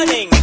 morning.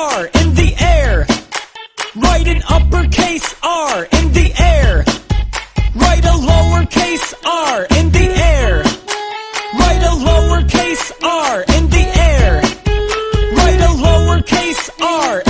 R in the air. Write an uppercase R in the air. Write a lowercase r in the air. Write a lowercase r in the air. Write a lowercase r.